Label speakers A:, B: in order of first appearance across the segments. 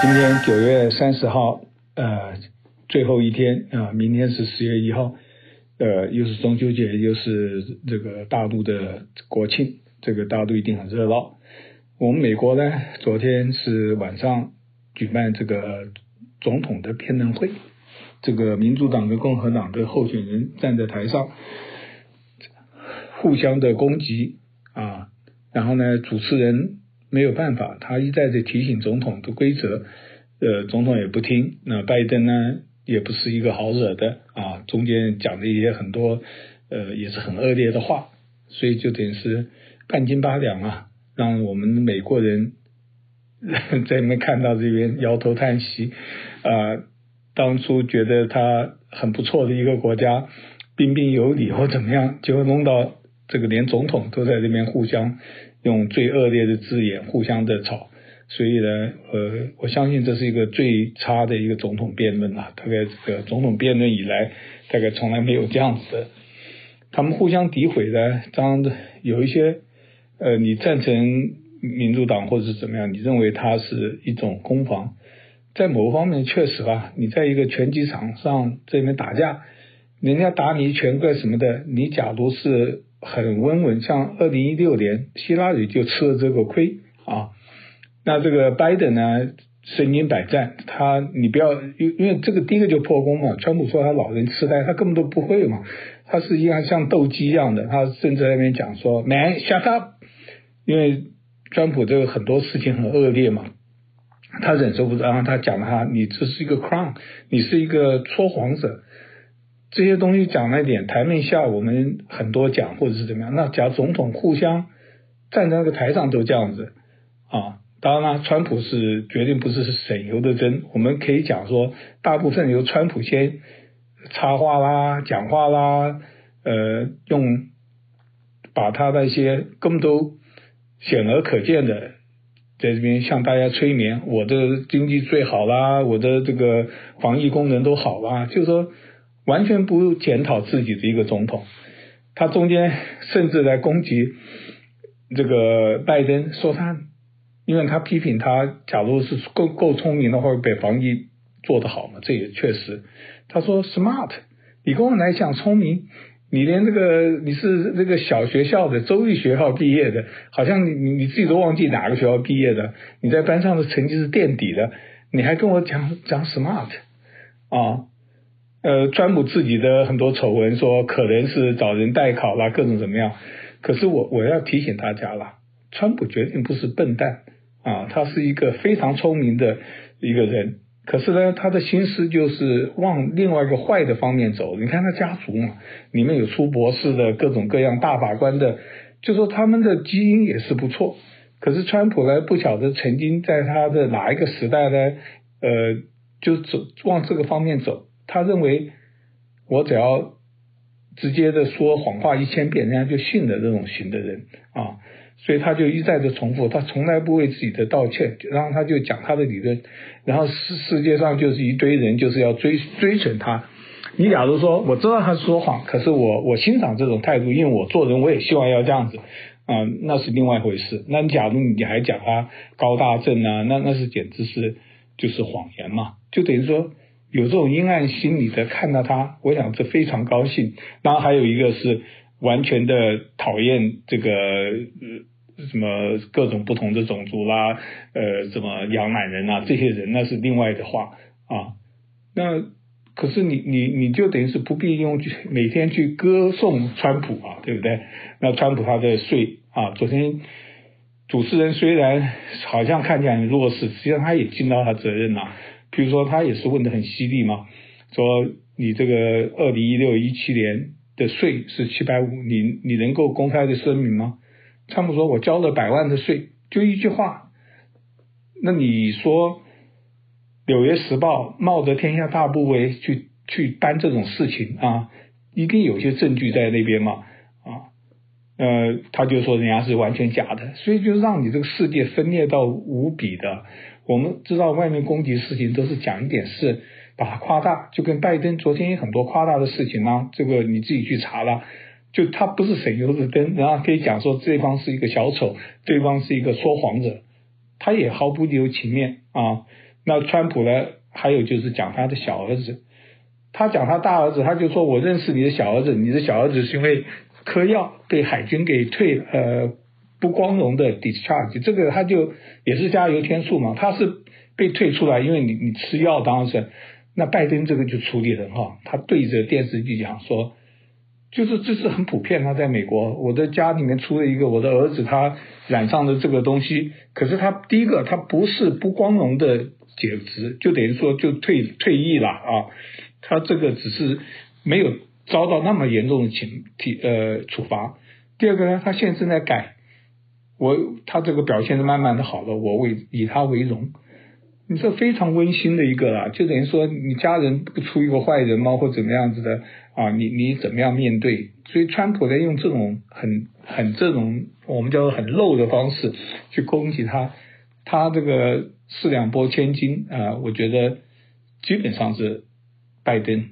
A: 今天九月三十号，呃，最后一天啊，明天是十月一号，呃，又是中秋节，又是这个大陆的国庆，这个大陆一定很热闹。我们美国呢，昨天是晚上举办这个总统的辩论会，这个民主党跟共和党的候选人站在台上，互相的攻击啊，然后呢，主持人。没有办法，他一再的提醒总统的规则，呃，总统也不听。那拜登呢，也不是一个好惹的啊，中间讲的一些很多，呃，也是很恶劣的话，所以就等于是半斤八两啊，让我们美国人 在那边看到这边摇头叹息啊。当初觉得他很不错的一个国家，彬彬有礼或怎么样，结果弄到这个连总统都在这边互相。用最恶劣的字眼互相的吵，所以呢，呃，我相信这是一个最差的一个总统辩论啊，大概这个总统辩论以来，大概从来没有这样子的。他们互相诋毁的，当然有一些，呃，你赞成民主党或者是怎么样，你认为它是一种攻防，在某方面确实吧，你在一个拳击场上这边打架，人家打你一拳个什么的，你假如是。很温文，像二零一六年希拉里就吃了这个亏啊。那这个拜登呢，身经百战，他你不要因因为这个第一个就破功嘛。川普说他老人痴呆，他根本都不会嘛。他实际上像斗鸡一样的，他甚至那边讲说 “man shut up”，因为川普这个很多事情很恶劣嘛，他忍受不住，然后他讲了他你这是一个 crown，你是一个说谎者。这些东西讲了一点，台面下我们很多讲或者是怎么样。那假如总统互相站在那个台上都这样子啊，当然了，川普是绝对不是省油的灯。我们可以讲说，大部分由川普先插话啦、讲话啦，呃，用把他那些根本都显而可见的，在这边向大家催眠，我的经济最好啦，我的这个防疫功能都好啦，就是说。完全不检讨自己的一个总统，他中间甚至来攻击这个拜登，说他，因为他批评他，假如是够够聪明的话，会被防疫做得好嘛？这也确实，他说 smart，你跟我来讲聪明，你连这个你是这个小学校的州立学校毕业的，好像你你自己都忘记哪个学校毕业的，你在班上的成绩是垫底的，你还跟我讲讲 smart 啊？呃，川普自己的很多丑闻说可能是找人代考啦，各种怎么样？可是我我要提醒大家啦，川普绝对不是笨蛋啊，他是一个非常聪明的一个人。可是呢，他的心思就是往另外一个坏的方面走。你看他家族嘛，里面有出博士的，各种各样大法官的，就说他们的基因也是不错。可是川普呢，不晓得曾经在他的哪一个时代呢，呃，就走往这个方面走。他认为我只要直接的说谎话一千遍，人家就信了这种型的人啊，所以他就一再的重复，他从来不为自己的道歉，然后他就讲他的理论，然后世世界上就是一堆人就是要追追随他。你假如说我知道他说谎，可是我我欣赏这种态度，因为我做人我也希望要这样子啊，那是另外一回事。那假如你还讲他高大正啊，那那是简直是就是谎言嘛，就等于说。有这种阴暗心理的看到他，我想这非常高兴。然后还有一个是完全的讨厌这个呃什么各种不同的种族啦，呃什么养懒人啊这些人，那是另外的话啊。那可是你你你就等于是不必用去每天去歌颂川普啊，对不对？那川普他的税啊，昨天主持人虽然好像看起来很弱势，实际上他也尽到他责任了、比如说，他也是问的很犀利嘛，说你这个二零一六一七年的税是七百五，你你能够公开的声明吗？川普说，我交了百万的税，就一句话。那你说《纽约时报》冒着天下大不韪去去办这种事情啊，一定有些证据在那边嘛？呃，他就说人家是完全假的，所以就让你这个世界分裂到无比的。我们知道外面攻击事情都是讲一点事，把它夸大，就跟拜登昨天有很多夸大的事情呢，这个你自己去查了，就他不是省油的灯，然后可以讲说对方是一个小丑，对方是一个说谎者，他也毫不留情面啊。那川普呢，还有就是讲他的小儿子，他讲他大儿子，他就说我认识你的小儿子，你的小儿子是因为嗑药被海军给退呃不光荣的 discharge，这个他就也是加油添醋嘛，他是被退出来，因为你你吃药当时。那拜登这个就处理很好，他对着电视剧讲说，就是这是很普遍。他在美国，我的家里面出了一个我的儿子，他染上了这个东西。可是他第一个，他不是不光荣的解职，就等于说就退退役了啊。他这个只是没有遭到那么严重的情体呃处罚。第二个呢，他现在正在改，我他这个表现的慢慢的好了，我为以他为荣。你这非常温馨的一个啦，就等于说你家人不出一个坏人吗？或怎么样子的啊？你你怎么样面对？所以川普在用这种很很这种我们叫做很露的方式去攻击他，他这个四两拨千斤啊，我觉得基本上是拜登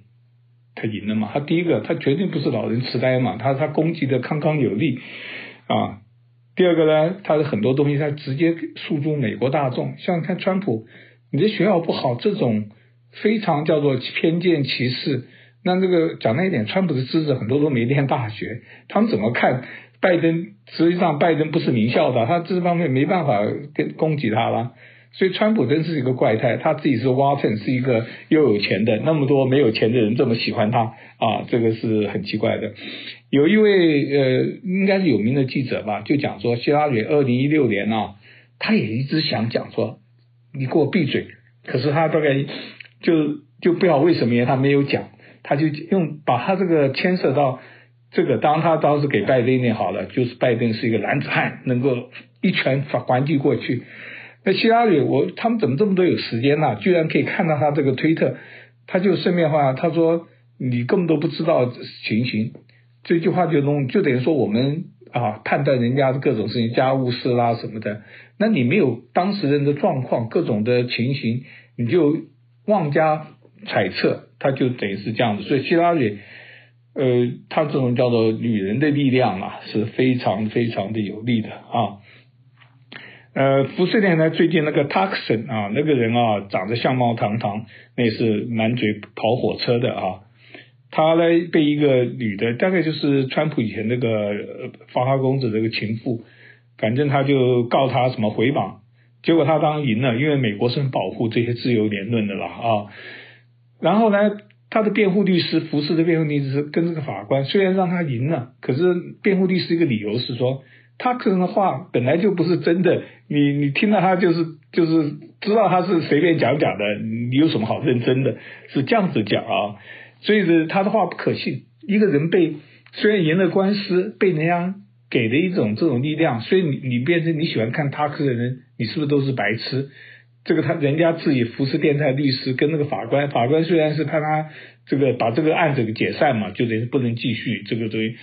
A: 他赢了嘛。他第一个他绝对不是老人痴呆嘛，他他攻击的铿铿有力啊。第二个呢，他的很多东西他直接诉诸美国大众，像看川普。你的学校不好，这种非常叫做偏见歧视。那这个讲那一点，川普的知识很多都没念大学，他们怎么看拜登？实际上，拜登不是名校的，他这方面没办法跟攻击他了。所以，川普真是一个怪胎，他自己是沃顿是一个又有钱的，那么多没有钱的人这么喜欢他啊，这个是很奇怪的。有一位呃，应该是有名的记者吧，就讲说，希拉里二零一六年啊，他也一直想讲说。你给我闭嘴！可是他大概就就不知道为什么他没有讲，他就用把他这个牵涉到这个，当他当时给拜登念好了，就是拜登是一个男子汉，能够一拳反还击过去。那希拉里，我他们怎么这么多有时间呢、啊？居然可以看到他这个推特，他就顺便话，他说你根本都不知道情形。这句话就弄就等于说我们。啊，判断人家的各种事情，家务事啦什么的，那你没有当事人的状况，各种的情形，你就妄加揣测，他就等于是这样子。所以希拉里，呃，他这种叫做女人的力量啊，是非常非常的有力的啊。呃，福斯电台最近那个 Tucson 啊，那个人啊，长得相貌堂堂，那是满嘴跑火车的啊。他呢被一个女的，大概就是川普以前那个花花公子这个情妇，反正他就告他什么诽谤，结果他当然赢了，因为美国是保护这些自由言论的啦啊。然后呢，他的辩护律师，福斯的辩护律师跟这个法官虽然让他赢了，可是辩护律师一个理由是说，他可能的话本来就不是真的，你你听到他就是就是知道他是随便讲讲的，你有什么好认真的？是这样子讲啊。所以是他的话不可信。一个人被虽然赢了官司，被人家给的一种这种力量，所以你你变成你喜欢看他克的人，你是不是都是白痴？这个他人家自己福斯电台律师跟那个法官，法官虽然是判他这个把这个案子给解散嘛，就等于不能继续这个东西，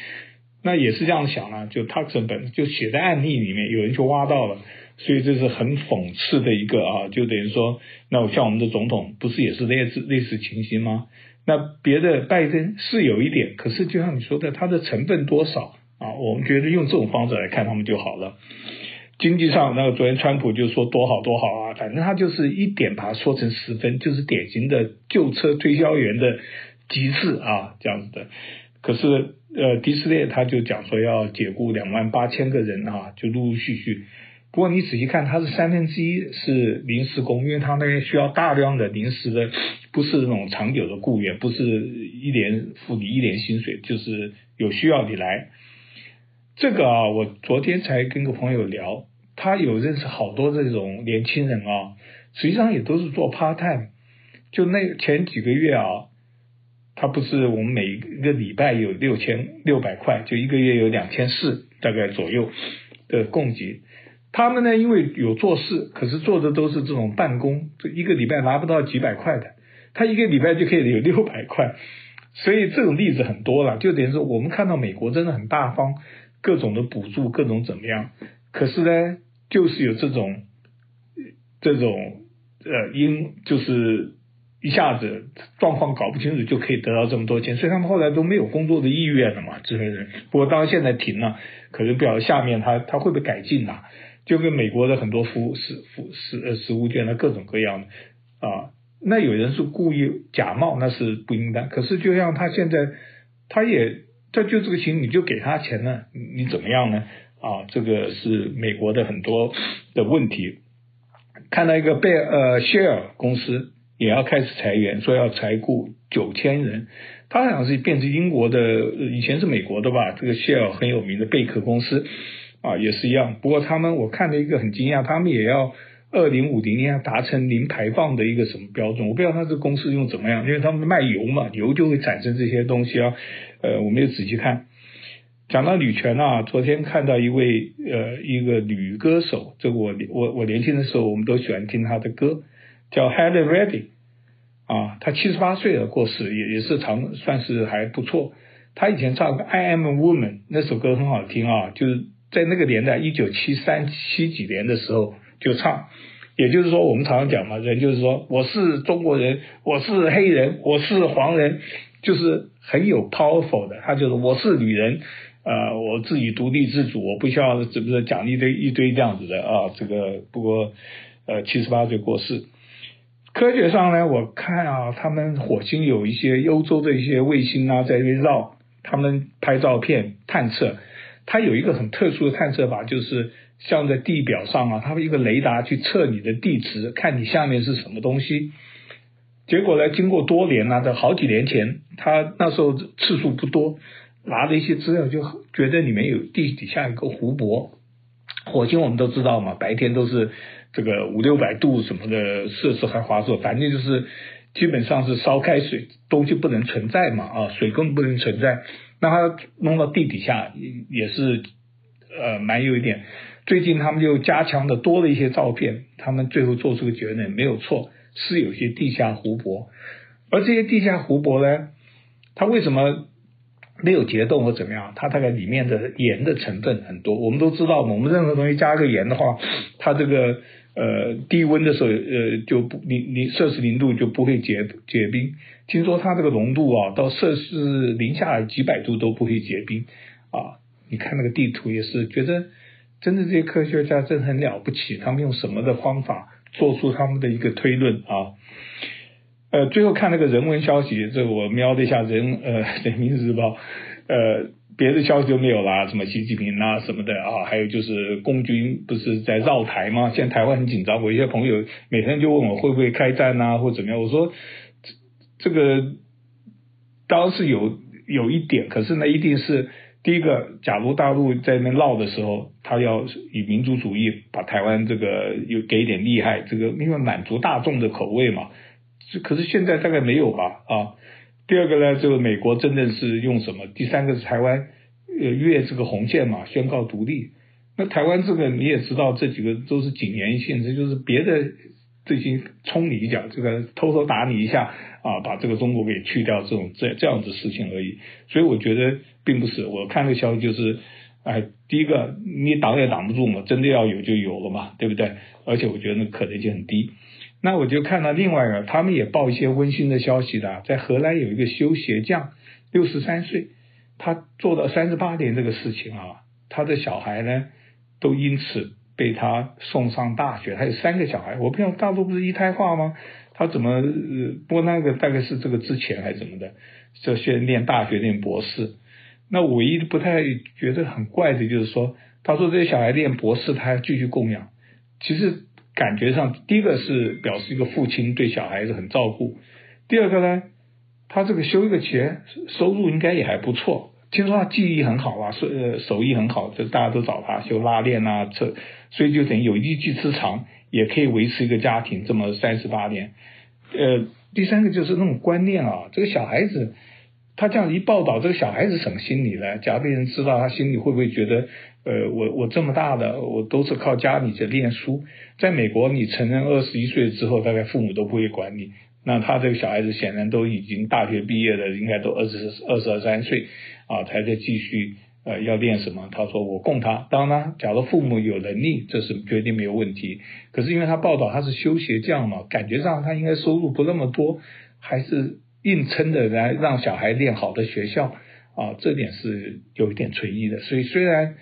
A: 那也是这样想啊，就 Tuxen 本就写在案例里面，有人就挖到了，所以这是很讽刺的一个啊，就等于说，那我像我们的总统不是也是类似类似情形吗？那别的拜登是有一点，可是就像你说的，他的成分多少啊？我们觉得用这种方式来看他们就好了。经济上，那个昨天川普就说多好多好啊，反正他就是一点把它说成十分，就是典型的旧车推销员的极致啊，这样子的。可是呃，迪士尼他就讲说要解雇两万八千个人啊，就陆陆续续。不过你仔细看，它是三分之一是临时工，因为它那边需要大量的临时的，不是那种长久的雇员，不是一年付你一年薪水，就是有需要你来。这个啊，我昨天才跟个朋友聊，他有认识好多这种年轻人啊，实际上也都是做 part time。就那前几个月啊，他不是我们每一个礼拜有六千六百块，就一个月有两千四大概左右的供给。他们呢，因为有做事，可是做的都是这种办公，这一个礼拜拿不到几百块的，他一个礼拜就可以有六百块，所以这种例子很多了。就等于说，我们看到美国真的很大方，各种的补助，各种怎么样，可是呢，就是有这种这种呃，因就是一下子状况搞不清楚就可以得到这么多钱，所以他们后来都没有工作的意愿了嘛，这些人。不过当然现在停了，可是不晓得下面他他会不会改进呐？就跟美国的很多服务、服、服、食、呃食物券，的各种各样的，啊。那有人是故意假冒，那是不应当。可是就像他现在，他也他就这个情，你就给他钱呢，你怎么样呢？啊，这个是美国的很多的问题。看到一个贝呃 Shell 公司也要开始裁员，说要裁雇九千人。他好像是变成英国的，以前是美国的吧？这个 Shell 很有名的贝壳公司啊，也是一样。不过他们我看了一个很惊讶，他们也要。二零五零年达成零排放的一个什么标准？我不知道他这公司用怎么样，因为他们卖油嘛，油就会产生这些东西啊。呃，我没有仔细看。讲到女权啊，昨天看到一位呃一个女歌手，这个我我我年轻的时候我们都喜欢听她的歌，叫 Helen Reddy 啊，她七十八岁了过世，也也是长算是还不错。她以前唱 I Am a Woman 那首歌很好听啊，就是在那个年代一九七三七几年的时候。就唱，也就是说，我们常常讲嘛，人就是说，我是中国人，我是黑人，我是黄人，就是很有 powerful 的。他就是我是女人，呃，我自己独立自主，我不需要是不是讲一堆一堆这样子的啊。这个不过呃七十八岁过世。科学上呢，我看啊，他们火星有一些欧洲的一些卫星啊，在那边绕，他们拍照片探测，它有一个很特殊的探测法，就是。像在地表上啊，它有一个雷达去测你的地磁，看你下面是什么东西。结果呢，经过多年啊，在好几年前，他那时候次数不多，拿了一些资料，就觉得里面有地底下一个湖泊。火星我们都知道嘛，白天都是这个五六百度什么的设施还华硕，反正就是基本上是烧开水，东西不能存在嘛啊，水更不能存在。那它弄到地底下也是呃蛮有一点。最近他们就加强的多了一些照片，他们最后做出个结论，没有错，是有些地下湖泊，而这些地下湖泊呢，它为什么没有结冻或怎么样？它大概里面的盐的成分很多，我们都知道嘛，我们任何东西加个盐的话，它这个呃低温的时候呃就不零零摄氏零度就不会结结冰，听说它这个浓度啊到摄氏零下几百度都不会结冰啊，你看那个地图也是觉得。真的，这些科学家真的很了不起，他们用什么的方法做出他们的一个推论啊？呃，最后看那个人文消息，这我瞄了一下人呃《人民日报》，呃，别的消息就没有啦，什么习近平啊什么的啊，还有就是共军不是在绕台吗？现在台湾很紧张，我一些朋友每天就问我会不会开战啊，或怎么样？我说这个当然是有有一点，可是呢，一定是。第一个，假如大陆在那闹的时候，他要以民族主义把台湾这个又给一点厉害，这个因为满足大众的口味嘛。可是现在大概没有吧？啊。第二个呢，这个美国真正是用什么？第三个是台湾呃越这个红线嘛，宣告独立。那台湾这个你也知道，这几个都是谨言性，这就是别的这些冲你一脚，这个偷偷打你一下啊，把这个中国给去掉，这种这这样子事情而已。所以我觉得。并不是，我看这个消息就是，哎，第一个你挡也挡不住嘛，真的要有就有了嘛，对不对？而且我觉得那可能性很低。那我就看到另外一个，他们也报一些温馨的消息的，在荷兰有一个修鞋匠，六十三岁，他做到三十八年这个事情啊，他的小孩呢都因此被他送上大学，他有三个小孩，我不知道大陆不是一胎化吗？他怎么呃，不过那个大概是这个之前还是怎么的，就先念大学念博士。那唯一不太觉得很怪的就是说，他说这些小孩念博士，他还继续供养。其实感觉上，第一个是表示一个父亲对小孩子很照顾，第二个呢，他这个修一个鞋收入应该也还不错。听说他技艺很好啊，手呃手艺很好，就大家都找他修拉链啊，这所以就等于有一技之长，也可以维持一个家庭这么三十八年。呃，第三个就是那种观念啊，这个小孩子。他这样一报道，这个小孩子什么心理呢？假如被人知道，他心里会不会觉得，呃，我我这么大的，我都是靠家里在念书。在美国，你成人二十一岁之后，大概父母都不会管你。那他这个小孩子显然都已经大学毕业了，应该都二十二十二三岁啊，才在继续呃要练什么？他说我供他。当然，假如父母有能力，这是绝对没有问题。可是因为他报道他是修鞋匠嘛，感觉上他应该收入不那么多，还是。硬撑着来让小孩练好的学校啊，这点是有一点存疑的。所以虽然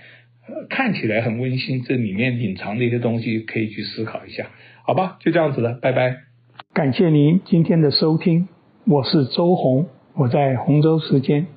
A: 看起来很温馨，这里面隐藏的一些东西可以去思考一下，好吧？就这样子了，拜拜。感谢您今天的收听，我是周红，我在洪州时间。